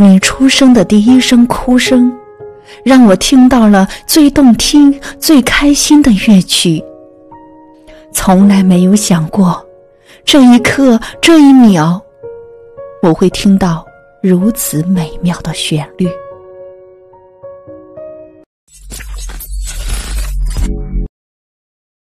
你出生的第一声哭声让我听到了最动听最开心的乐曲。从来没有想过这一刻这一秒我会听到如此美妙的旋律。